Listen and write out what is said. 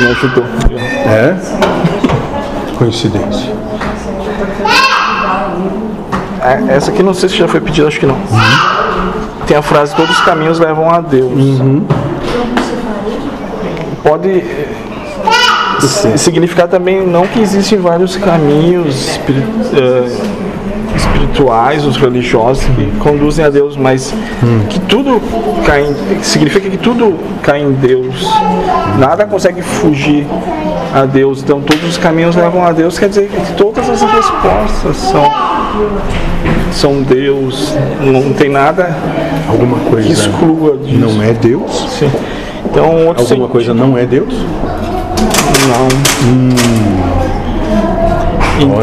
me ajudou. É? Coincidência. É, essa aqui não sei se já foi pedida, acho que não. Tem a frase: Todos os caminhos levam a Deus. Pode eh, si- significar também não que existem vários caminhos espiri- eh, espirituais, os religiosos que conduzem a Deus, mas que tudo cai em, significa que tudo cai em Deus. Nada consegue fugir a Deus. Então todos os caminhos levam a Deus, quer dizer que todas as respostas são são Deus, não tem nada Alguma que coisa exclua disso. não é Deus? Sim. Então, Alguma sen- coisa não é Deus? Não. Então,